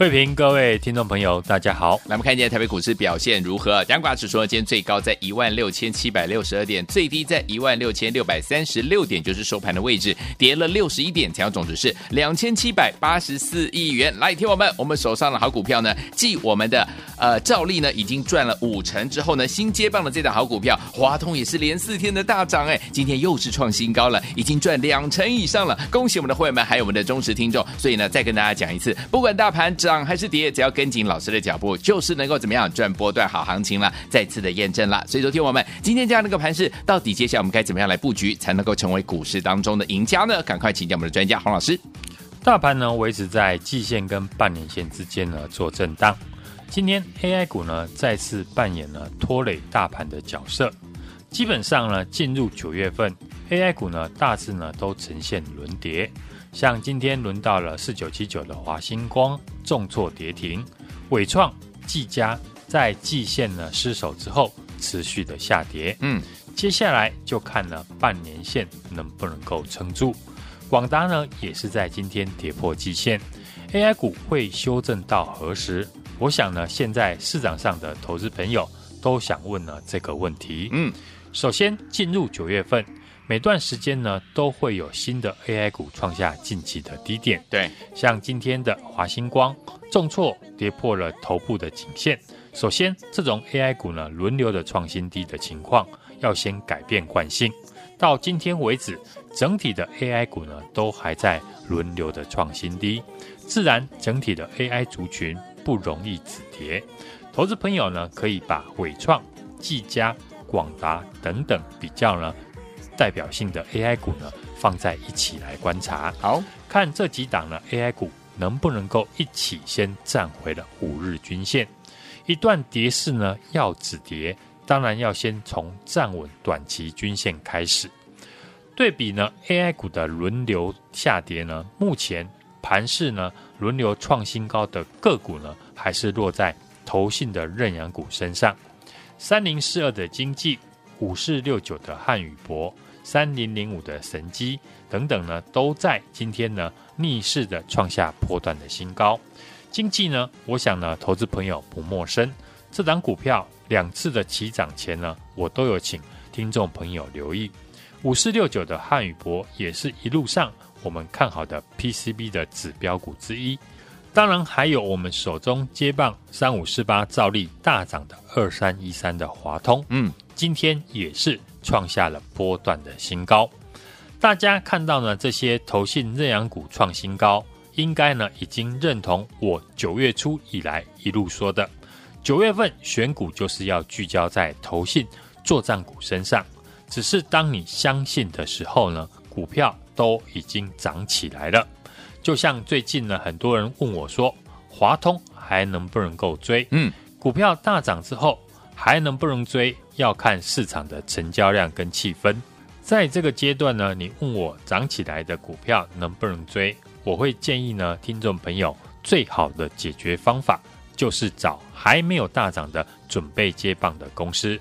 慧平，各位听众朋友，大家好。来，我们看一下台北股市表现如何？加权指数今天最高在一万六千七百六十二点，最低在一万六千六百三十六点，就是收盘的位置，跌了六十一点，成交总值是两千七百八十四亿元。来，听我们，我们手上的好股票呢，继我们的呃兆利呢已经赚了五成之后呢，新接棒的这档好股票华通也是连四天的大涨，哎，今天又是创新高了，已经赚两成以上了。恭喜我们的会员们，还有我们的忠实听众。所以呢，再跟大家讲一次，不管大盘涨。涨还是跌，只要跟紧老师的脚步，就是能够怎么样赚波段好行情了。再次的验证了。所以，昨天我们今天这样的一个盘势，到底接下来我们该怎么样来布局，才能够成为股市当中的赢家呢？赶快请教我们的专家洪老师。大盘呢维持在季线跟半年线之间呢做震荡。今天 AI 股呢再次扮演了拖累大盘的角色。基本上呢进入九月份，AI 股呢大致呢都呈现轮跌。像今天轮到了四九七九的华星光重挫跌停，伟创、技嘉在季线呢失守之后持续的下跌。嗯，接下来就看了半年线能不能够撑住。广达呢也是在今天跌破季线，AI 股会修正到何时？我想呢，现在市场上的投资朋友都想问呢这个问题。嗯，首先进入九月份。每段时间呢，都会有新的 AI 股创下近期的低点。对，像今天的华星光重挫，跌破了头部的颈线。首先，这种 AI 股呢，轮流的创新低的情况，要先改变惯性。到今天为止，整体的 AI 股呢，都还在轮流的创新低，自然整体的 AI 族群不容易止跌。投资朋友呢，可以把伟创、技嘉、广达等等比较呢。代表性的 AI 股呢，放在一起来观察，好看这几档呢 AI 股能不能够一起先站回了五日均线。一段跌势呢要止跌，当然要先从站稳短期均线开始。对比呢 AI 股的轮流下跌呢，目前盘势呢轮流创新高的个股呢，还是落在投信的认养股身上。三零四二的经济，五四六九的汉宇博。三零零五的神机等等呢，都在今天呢逆势的创下波段的新高。经济呢，我想呢，投资朋友不陌生。这档股票两次的起涨前呢，我都有请听众朋友留意。五四六九的汉语博也是一路上我们看好的 PCB 的指标股之一。当然还有我们手中接棒三五四八照例大涨的二三一三的华通，嗯，今天也是。创下了波段的新高，大家看到呢，这些投信认养股创新高，应该呢已经认同我九月初以来一路说的，九月份选股就是要聚焦在投信作战股身上。只是当你相信的时候呢，股票都已经涨起来了。就像最近呢，很多人问我说，华通还能不能够追？嗯，股票大涨之后还能不能追？要看市场的成交量跟气氛，在这个阶段呢，你问我涨起来的股票能不能追，我会建议呢，听众朋友最好的解决方法就是找还没有大涨的准备接棒的公司。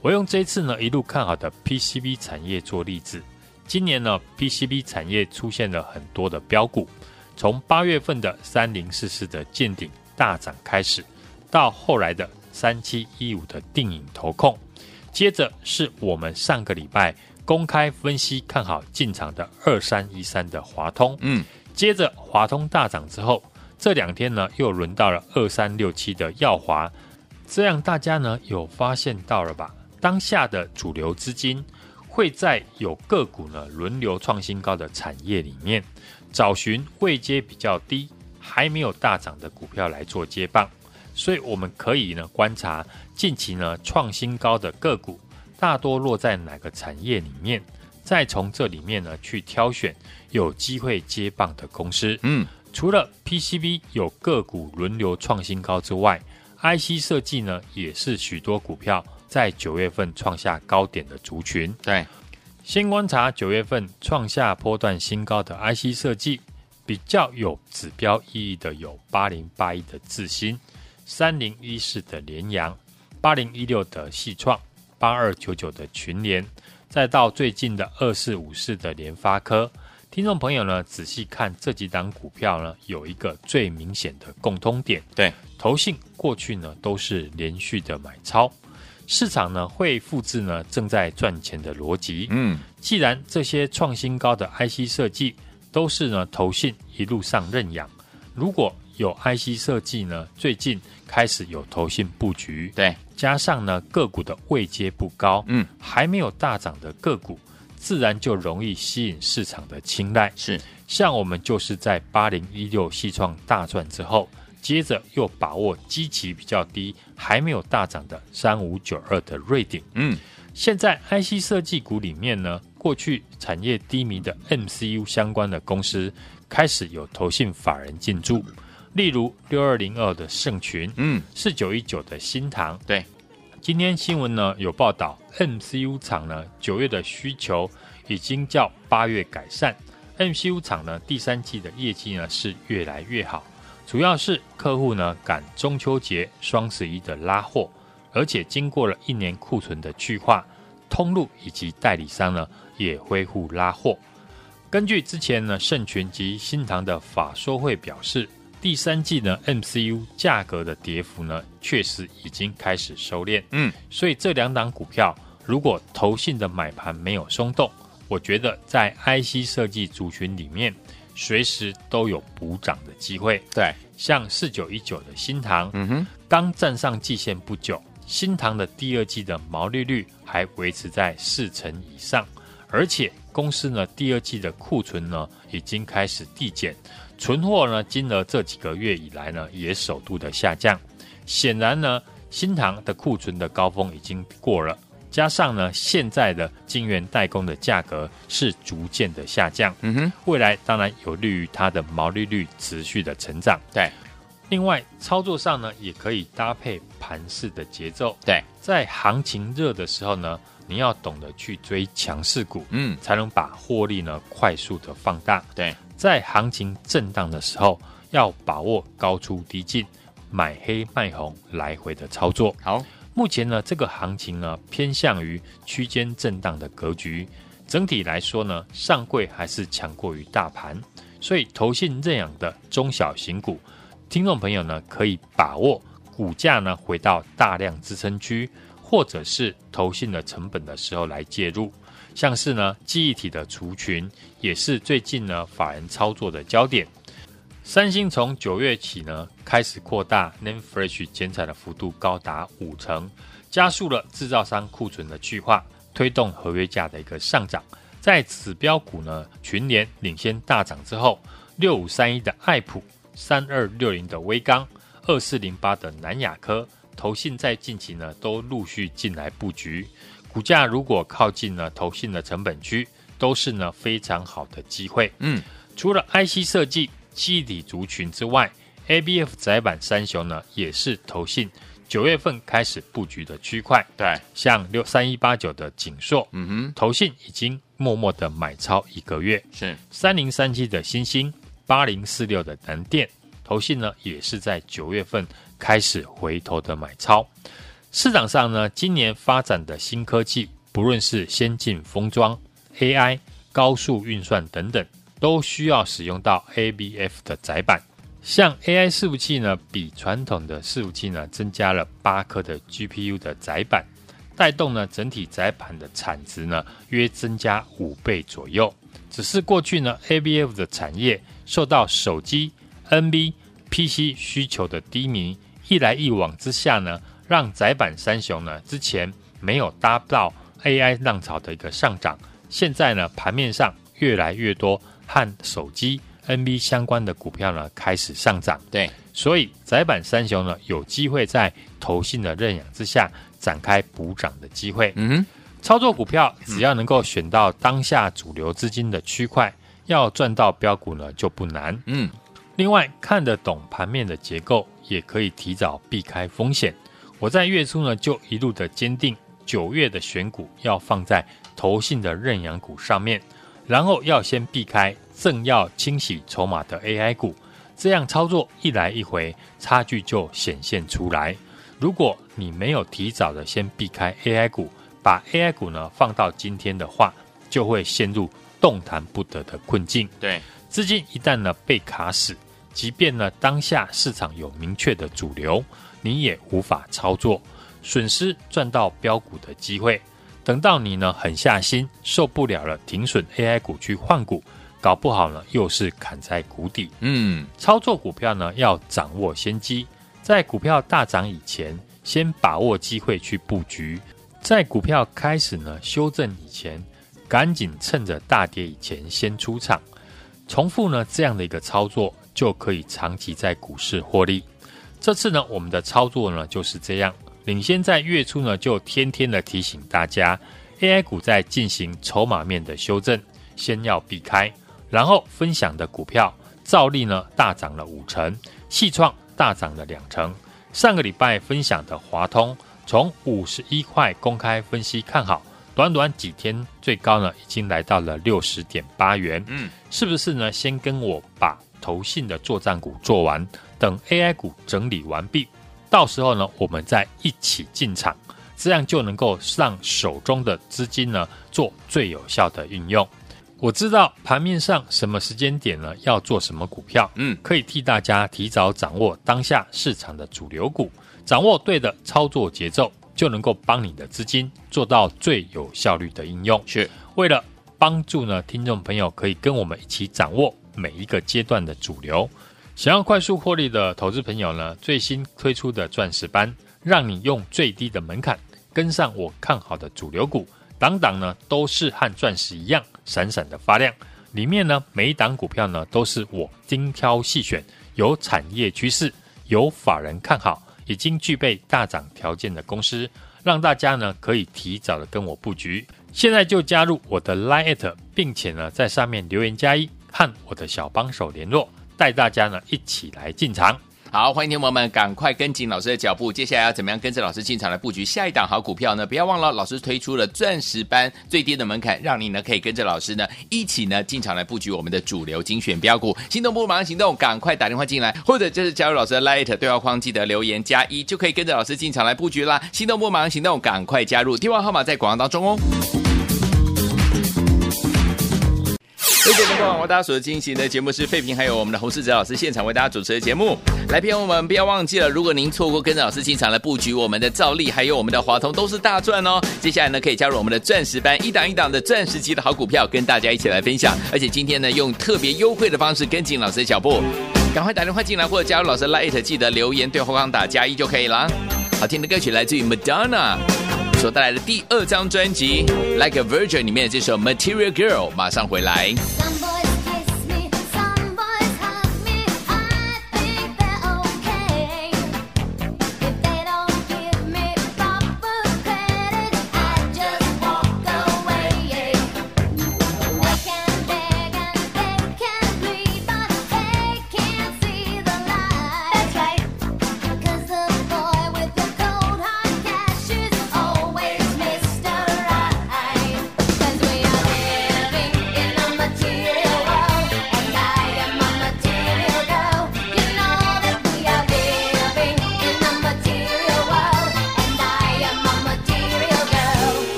我用这次呢一路看好的 PCB 产业做例子，今年呢 PCB 产业出现了很多的标股，从八月份的三零四四的见顶大涨开始，到后来的三七一五的定影投控。接着是我们上个礼拜公开分析看好进场的二三一三的华通，嗯，接着华通大涨之后，这两天呢又轮到了二三六七的耀华，这样大家呢有发现到了吧？当下的主流资金会在有个股呢轮流创新高的产业里面，找寻位阶比较低、还没有大涨的股票来做接棒。所以我们可以呢观察近期呢创新高的个股，大多落在哪个产业里面，再从这里面呢去挑选有机会接棒的公司。嗯，除了 PCB 有个股轮流创新高之外，IC 设计呢也是许多股票在九月份创下高点的族群。对，先观察九月份创下波段新高的 IC 设计，比较有指标意义的有八零八一的智新、三零一四的联阳、八零一六的系创、八二九九的群联，再到最近的二四五四的联发科。听众朋友呢，仔细看这几档股票呢，有一个最明显的共通点，对，投信过去呢都是连续的买超，市场呢会复制呢正在赚钱的逻辑。嗯，既然这些创新高的 IC 设计，都是呢，投信一路上认养。如果有 IC 设计呢，最近开始有投信布局，对，加上呢个股的位阶不高，嗯，还没有大涨的个股，自然就容易吸引市场的青睐。是，像我们就是在八零一六系创大赚之后，接着又把握基期比较低，还没有大涨的三五九二的瑞鼎，嗯，现在 IC 设计股里面呢。过去产业低迷的 MCU 相关的公司开始有投信法人进驻，例如六二零二的盛群，嗯，四九一九的新塘，对。今天新闻呢有报道，MCU 厂呢九月的需求已经较八月改善，MCU 厂呢第三季的业绩呢是越来越好，主要是客户呢赶中秋节、双十一的拉货，而且经过了一年库存的去化，通路以及代理商呢。也恢复拉货。根据之前呢，盛群及新唐的法说会表示，第三季呢 MCU 价格的跌幅呢，确实已经开始收敛。嗯，所以这两档股票，如果投信的买盘没有松动，我觉得在 IC 设计族群里面，随时都有补涨的机会。对，像四九一九的新塘，嗯哼，刚站上季线不久，新塘的第二季的毛利率还维持在四成以上。而且公司呢，第二季的库存呢已经开始递减，存货呢金额这几个月以来呢也首度的下降。显然呢，新塘的库存的高峰已经过了，加上呢现在的晶圆代工的价格是逐渐的下降，嗯哼，未来当然有利于它的毛利率持续的成长。对，另外操作上呢也可以搭配盘势的节奏。对，在行情热的时候呢。你要懂得去追强势股，嗯，才能把获利呢快速的放大。对，在行情震荡的时候，要把握高出低进，买黑卖红来回的操作。好，目前呢这个行情呢偏向于区间震荡的格局，整体来说呢上柜还是强过于大盘，所以投信认养的中小型股，听众朋友呢可以把握股价呢回到大量支撑区。或者是投信的成本的时候来介入，像是呢记忆体的族群也是最近呢法人操作的焦点。三星从九月起呢开始扩大 Name Flash 减产的幅度高达五成，加速了制造商库存的去化，推动合约价的一个上涨。在指标股呢群联领先大涨之后，六五三一的爱普、三二六零的威刚、二四零八的南亚科。投信在近期呢都陆续进来布局，股价如果靠近了投信的成本区，都是呢非常好的机会。嗯，除了 IC 设计、基底族群之外，ABF 窄板三雄呢也是投信九月份开始布局的区块。对，像六三一八九的景硕，嗯哼，投信已经默默的买超一个月。是三零三七的新星，八零四六的南电，投信呢也是在九月份。开始回头的买超，市场上呢，今年发展的新科技，不论是先进封装、AI、高速运算等等，都需要使用到 ABF 的载板。像 AI 伺服器呢，比传统的伺服器呢，增加了八颗的 GPU 的载板，带动呢整体载板的产值呢，约增加五倍左右。只是过去呢，ABF 的产业受到手机、NB、PC 需求的低迷。一来一往之下呢，让窄板三雄呢之前没有搭到 AI 浪潮的一个上涨，现在呢盘面上越来越多和手机 NB 相关的股票呢开始上涨，对，所以窄板三雄呢有机会在投信的认养之下展开补涨的机会。嗯哼，操作股票只要能够选到当下主流资金的区块，要赚到标股呢就不难。嗯，另外看得懂盘面的结构。也可以提早避开风险。我在月初呢就一路的坚定，九月的选股要放在投信的认养股上面，然后要先避开正要清洗筹码的 AI 股，这样操作一来一回，差距就显现出来。如果你没有提早的先避开 AI 股，把 AI 股呢放到今天的话，就会陷入动弹不得的困境。对，资金一旦呢被卡死，即便呢当下市场有明确的主流，你也无法操作，损失赚到标股的机会。等到你呢狠下心受不了了，停损 AI 股去换股，搞不好呢又是砍在谷底。嗯，操作股票呢要掌握先机。在股票大涨以前，先把握机会去布局；在股票开始呢修正以前，赶紧趁着大跌以前先出场。重复呢这样的一个操作，就可以长期在股市获利。这次呢，我们的操作呢就是这样，领先在月初呢就天天的提醒大家，AI 股在进行筹码面的修正，先要避开。然后分享的股票，照例呢大涨了五成，细创。大涨了两成。上个礼拜分享的华通，从五十一块公开分析看好，短短几天最高呢，已经来到了六十点八元。嗯，是不是呢？先跟我把投信的作战股做完，等 AI 股整理完毕，到时候呢，我们再一起进场，这样就能够让手中的资金呢做最有效的运用。我知道盘面上什么时间点呢，要做什么股票，嗯，可以替大家提早掌握当下市场的主流股，掌握对的操作节奏，就能够帮你的资金做到最有效率的应用。是为了帮助呢，听众朋友可以跟我们一起掌握每一个阶段的主流。想要快速获利的投资朋友呢，最新推出的钻石班，让你用最低的门槛跟上我看好的主流股。档档呢都是和钻石一样闪闪的发亮，里面呢每一档股票呢都是我精挑细选，有产业趋势，有法人看好，已经具备大涨条件的公司，让大家呢可以提早的跟我布局。现在就加入我的 Line，并且呢在上面留言加一，和我的小帮手联络，带大家呢一起来进场。好，欢迎听友们赶快跟紧老师的脚步。接下来要怎么样跟着老师进场来布局下一档好股票呢？不要忘了，老师推出了钻石班最低的门槛，让你呢可以跟着老师呢一起呢进场来布局我们的主流精选标股。心动不如马上行动，赶快打电话进来，或者就是加入老师的 Light 对话框，记得留言加一，就可以跟着老师进场来布局啦。心动不如马上行动，赶快加入，电话号码在广告当中哦。各位观众朋友，大家所进行的节目是费平，还有我们的洪世哲老师现场为大家主持的节目。来，朋友们不要忘记了，如果您错过跟着老师进场来布局我们的兆利，还有我们的华通，都是大赚哦。接下来呢，可以加入我们的钻石班，一档一档的钻石级的好股票，跟大家一起来分享。而且今天呢，用特别优惠的方式跟紧老师的脚步，赶快打电话进来或者加入老师 Light，记得留言对话框打加一就可以了。好听的歌曲来自于 Madonna 所带来的第二张专辑《Like a Virgin》里面的这首《Material Girl》，马上回来。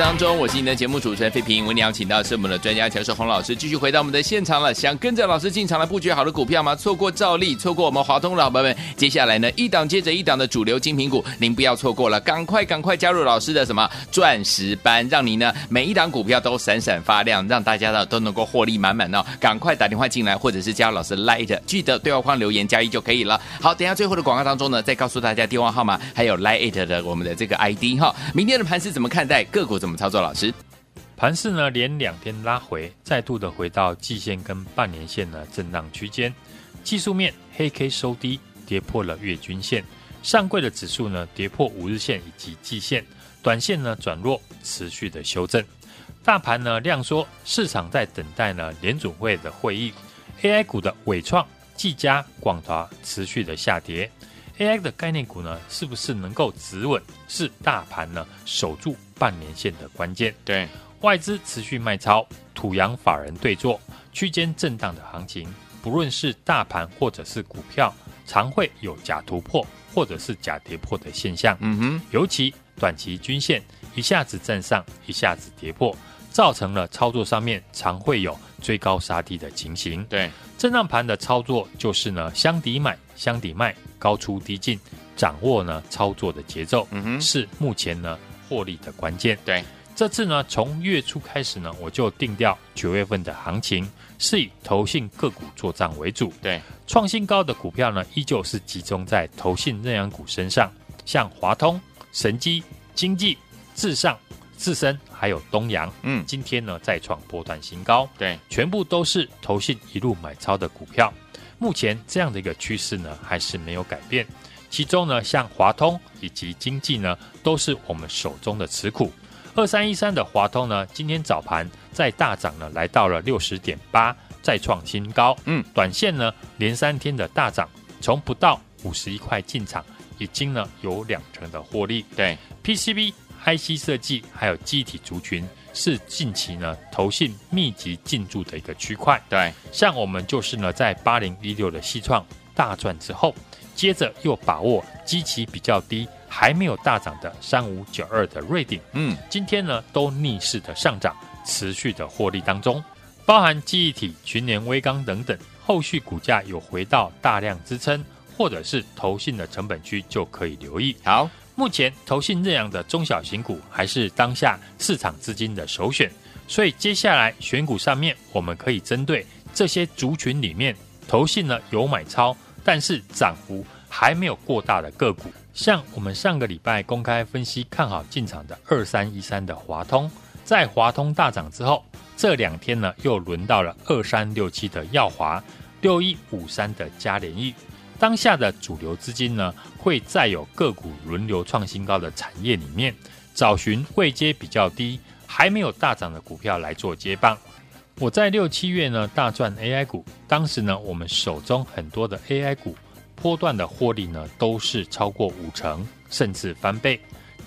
当中，我是你的节目主持人费平。为你邀请到是我们的专家乔世红老师，继续回到我们的现场了。想跟着老师进场来布局好的股票吗？错过兆利，错过我们华通的老板们，接下来呢，一档接着一档的主流精品股，您不要错过了，赶快赶快加入老师的什么钻石班，让你呢每一档股票都闪闪发亮，让大家呢都能够获利满满哦。赶快打电话进来，或者是加入老师 Light，记得对话框留言加一就可以了。好，等下最后的广告当中呢，再告诉大家电话号码，还有 Light 的我们的这个 ID 哈。明天的盘是怎么看待个股？怎么操作？老师，盘市呢连两天拉回，再度的回到季线跟半年线的震荡区间。技术面黑 K 收低，跌破了月均线。上柜的指数呢跌破五日线以及季线，短线呢转弱，持续的修正。大盘呢量缩，市场在等待呢联准会的会议。AI 股的纬创、技嘉、广达持续的下跌。AI 的概念股呢，是不是能够止稳？是大盘呢守住半年线的关键。对，外资持续卖超，土洋法人对坐，区间震荡的行情，不论是大盘或者是股票，常会有假突破或者是假跌破的现象。嗯哼，尤其短期均线一下子站上，一下子跌破，造成了操作上面常会有追高杀低的情形。对，震荡盘的操作就是呢，箱底买，箱底卖。高出低进，掌握呢操作的节奏，嗯哼，是目前呢获利的关键。对，这次呢从月初开始呢，我就定调九月份的行情是以投信个股做账为主。对，创新高的股票呢，依旧是集中在投信认养股身上，像华通、神机、经济、至上、自身还有东阳。嗯，今天呢再创波段新高。对，全部都是投信一路买超的股票。目前这样的一个趋势呢，还是没有改变。其中呢，像华通以及经济呢，都是我们手中的持股。二三一三的华通呢，今天早盘在大涨呢，来到了六十点八，再创新高。嗯，短线呢连三天的大涨，从不到五十一块进场，已经呢有两成的获利。对，PCB、IC 设计还有机体族群。是近期呢投信密集进驻的一个区块。对，像我们就是呢在八零一六的西创大赚之后，接着又把握基期比较低，还没有大涨的三五九二的瑞鼎，嗯，今天呢都逆势的上涨，持续的获利当中，包含记忆体、群联微刚等等，后续股价有回到大量支撑，或者是投信的成本区，就可以留意。好。目前投信认养的中小型股还是当下市场资金的首选，所以接下来选股上面，我们可以针对这些族群里面，投信呢有买超，但是涨幅还没有过大的个股，像我们上个礼拜公开分析看好进场的二三一三的华通，在华通大涨之后，这两天呢又轮到了二三六七的耀华，六一五三的嘉联益。当下的主流资金呢，会在有个股轮流创新高的产业里面，找寻位阶比较低、还没有大涨的股票来做接棒。我在六七月呢大赚 AI 股，当时呢我们手中很多的 AI 股波段的获利呢都是超过五成，甚至翻倍。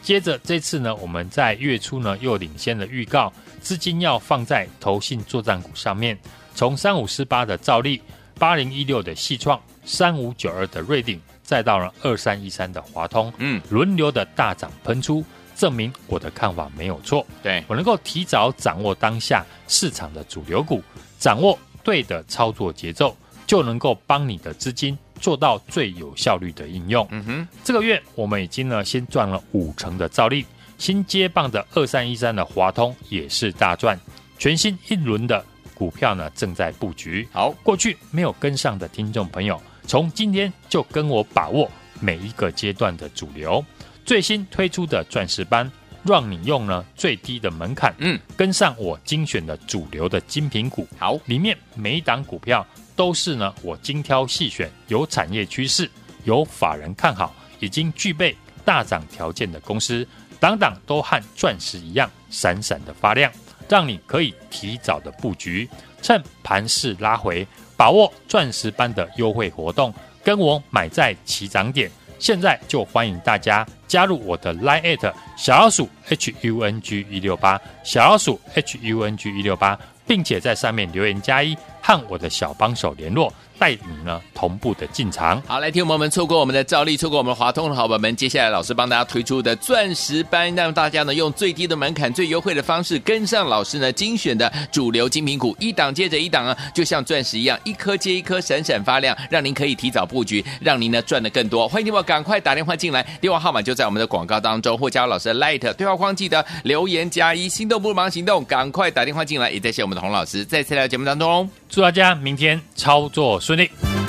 接着这次呢，我们在月初呢又领先的预告，资金要放在投信作战股上面，从三五四八的兆利、八零一六的细创。三五九二的瑞鼎，再到了二三一三的华通，嗯，轮流的大涨喷出，证明我的看法没有错。对，我能够提早掌握当下市场的主流股，掌握对的操作节奏，就能够帮你的资金做到最有效率的应用。嗯哼，这个月我们已经呢先赚了五成的照例，新接棒的二三一三的华通也是大赚，全新一轮的股票呢正在布局。好，过去没有跟上的听众朋友。从今天就跟我把握每一个阶段的主流，最新推出的钻石班，让你用呢最低的门槛，嗯，跟上我精选的主流的精品股。好，里面每一档股票都是呢我精挑细选，有产业趋势，有法人看好，已经具备大涨条件的公司，档档都和钻石一样闪闪的发亮，让你可以提早的布局，趁盘势拉回。把握钻石般的优惠活动，跟我买在起涨点。现在就欢迎大家加入我的 Line@ 小老鼠 HUNG 一六八小老鼠 HUNG 一六八，并且在上面留言加一，和我的小帮手联络。带你呢同步的进场。好，来听我们错过我们的兆利，错过我们华通的好朋友们，接下来老师帮大家推出的钻石班，让大家呢用最低的门槛、最优惠的方式跟上老师呢精选的主流精品股，一档接着一档啊，就像钻石一样，一颗接一颗闪闪发亮，让您可以提早布局，让您呢赚得更多。欢迎你们赶快打电话进来，电话号码就在我们的广告当中，或加老师的 Light 对话框，记得留言加一，心动不如忙行动，赶快打电话进来，也谢谢我们的洪老师，再次来到节目当中，祝大家明天操作顺利。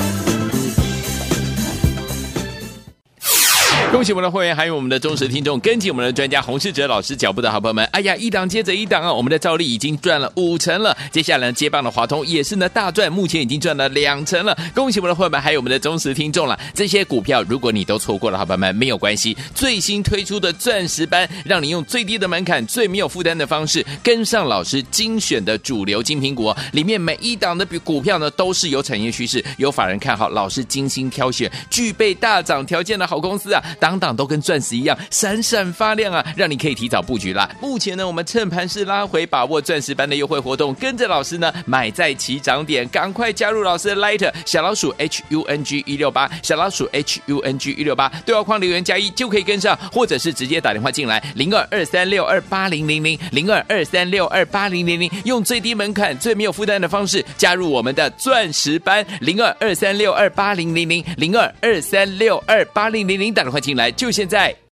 恭喜我们的会员，还有我们的忠实听众，跟紧我们的专家洪世哲老师脚步的好朋友们。哎呀，一档接着一档啊！我们的兆利已经赚了五成了，接下来，接棒的华通也是呢大赚，目前已经赚了两成了。恭喜我们的会员，还有我们的忠实听众了。这些股票如果你都错过了，好朋友们没有关系，最新推出的钻石班，让你用最低的门槛、最没有负担的方式跟上老师精选的主流精品股，里面每一档的股票呢都是有产业趋势、有法人看好，老师精心挑选、具备大涨条件的好公司啊。档档都跟钻石一样闪闪发亮啊，让你可以提早布局啦。目前呢，我们趁盘势拉回，把握钻石班的优惠活动，跟着老师呢买在起涨点，赶快加入老师的 Light 小老鼠 H U N G 一六八小老鼠 H U N G 一六八对话框留言加一就可以跟上，或者是直接打电话进来零二二三六二八零零零零二二三六二八零零零，用最低门槛、最没有负担的方式加入我们的钻石班零二二三六二八零零零零二二三六二八零零零打电话来。就现在。